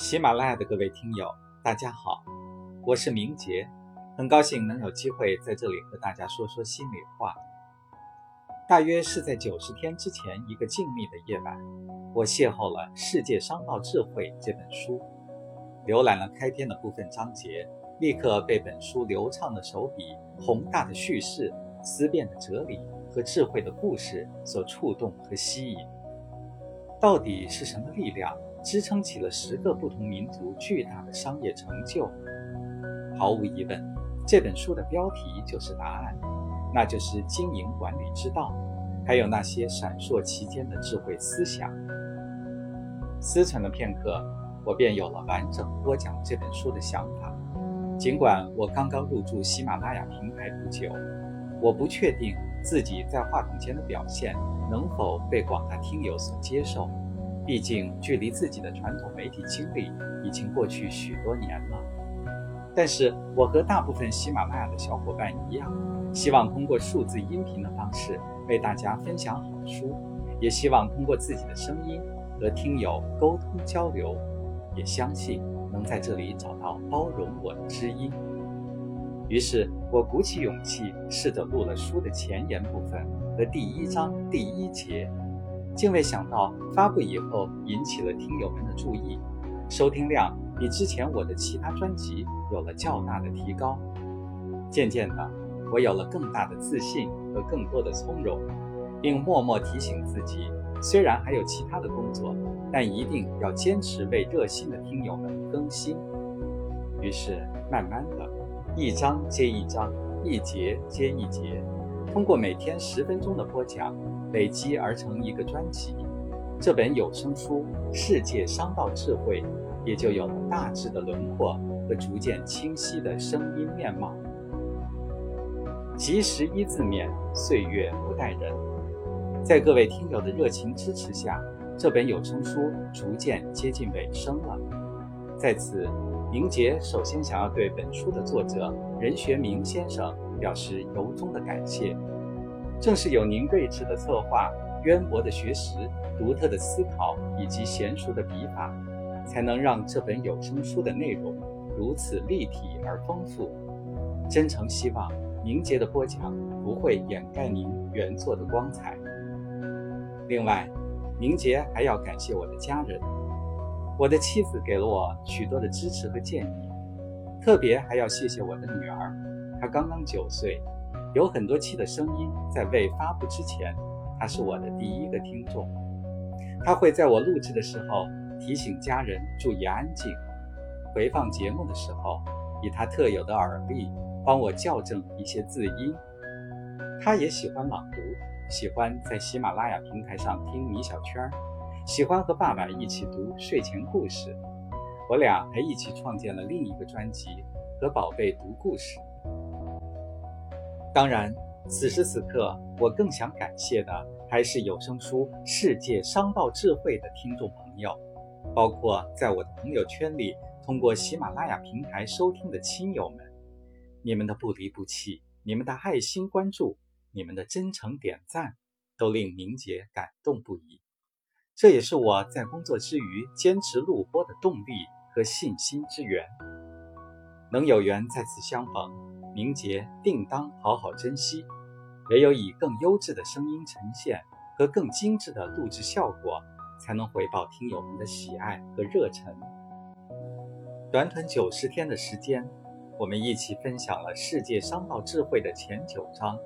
喜马拉雅的各位听友，大家好，我是明杰，很高兴能有机会在这里和大家说说心里话。大约是在九十天之前一个静谧的夜晚，我邂逅了《世界商报智慧》这本书，浏览了开篇的部分章节，立刻被本书流畅的手笔、宏大的叙事、思辨的哲理和智慧的故事所触动和吸引。到底是什么力量？支撑起了十个不同民族巨大的商业成就。毫无疑问，这本书的标题就是答案，那就是经营管理之道，还有那些闪烁其间的智慧思想。思忖了片刻，我便有了完整播讲这本书的想法。尽管我刚刚入驻喜马拉雅平台不久，我不确定自己在话筒前的表现能否被广大听友所接受。毕竟，距离自己的传统媒体经历已经过去许多年了。但是，我和大部分喜马拉雅的小伙伴一样，希望通过数字音频的方式为大家分享好书，也希望通过自己的声音和听友沟通交流，也相信能在这里找到包容我的知音。于是，我鼓起勇气，试着录了书的前言部分和第一章第一节。竟未想到发布以后引起了听友们的注意，收听量比之前我的其他专辑有了较大的提高。渐渐的，我有了更大的自信和更多的从容，并默默提醒自己：虽然还有其他的工作，但一定要坚持为热心的听友们更新。于是，慢慢的，一章接一章，一节接一节。通过每天十分钟的播讲，累积而成一个专辑，这本有声书《世界商道智慧》也就有了大致的轮廓和逐渐清晰的声音面貌。及时一字面，岁月不待人。在各位听友的热情支持下，这本有声书逐渐接近尾声了。在此，明杰首先想要对本书的作者任学明先生。表示由衷的感谢。正是有您睿智的策划、渊博的学识、独特的思考以及娴熟的笔法，才能让这本有声书的内容如此立体而丰富。真诚希望明杰的播讲不会掩盖您原作的光彩。另外，明杰还要感谢我的家人，我的妻子给了我许多的支持和建议，特别还要谢谢我的女儿。她刚刚九岁，有很多期的声音在未发布之前，她是我的第一个听众。他会在我录制的时候提醒家人注意安静，回放节目的时候以他特有的耳力帮我校正一些字音。他也喜欢朗读，喜欢在喜马拉雅平台上听米小圈儿，喜欢和爸爸一起读睡前故事。我俩还一起创建了另一个专辑，和宝贝读故事。当然，此时此刻，我更想感谢的还是有声书《世界商道智慧》的听众朋友，包括在我的朋友圈里通过喜马拉雅平台收听的亲友们。你们的不离不弃，你们的爱心关注，你们的真诚点赞，都令明姐感动不已。这也是我在工作之余坚持录播的动力和信心之源。能有缘再次相逢。明杰定当好好珍惜，唯有以更优质的声音呈现和更精致的录制效果，才能回报听友们的喜爱和热忱。短短九十天的时间，我们一起分享了世界商贸智慧的前九章，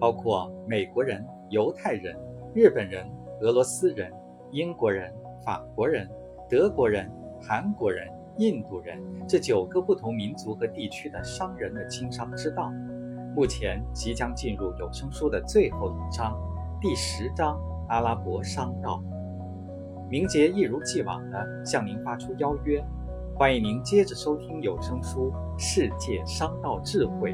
包括美国人、犹太人、日本人、俄罗斯人、英国人、法国人、德国人、韩国人。印度人这九个不同民族和地区的商人的经商之道，目前即将进入有声书的最后一章，第十章阿拉伯商道。明杰一如既往地向您发出邀约，欢迎您接着收听有声书《世界商道智慧》。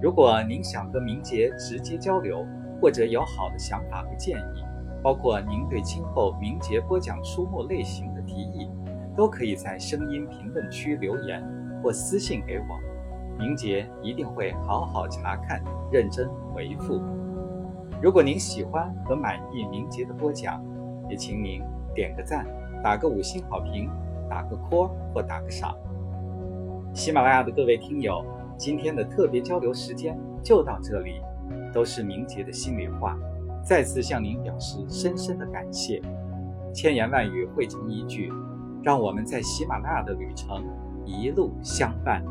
如果您想和明杰直接交流，或者有好的想法和建议，包括您对今后明杰播讲书目类型的提议。都可以在声音评论区留言或私信给我，明杰一定会好好查看、认真回复。如果您喜欢和满意明杰的播讲，也请您点个赞、打个五星好评，打个 call 或打个赏。喜马拉雅的各位听友，今天的特别交流时间就到这里，都是明杰的心里话，再次向您表示深深的感谢。千言万语汇成一句，让我们在喜马拉雅的旅程一路相伴。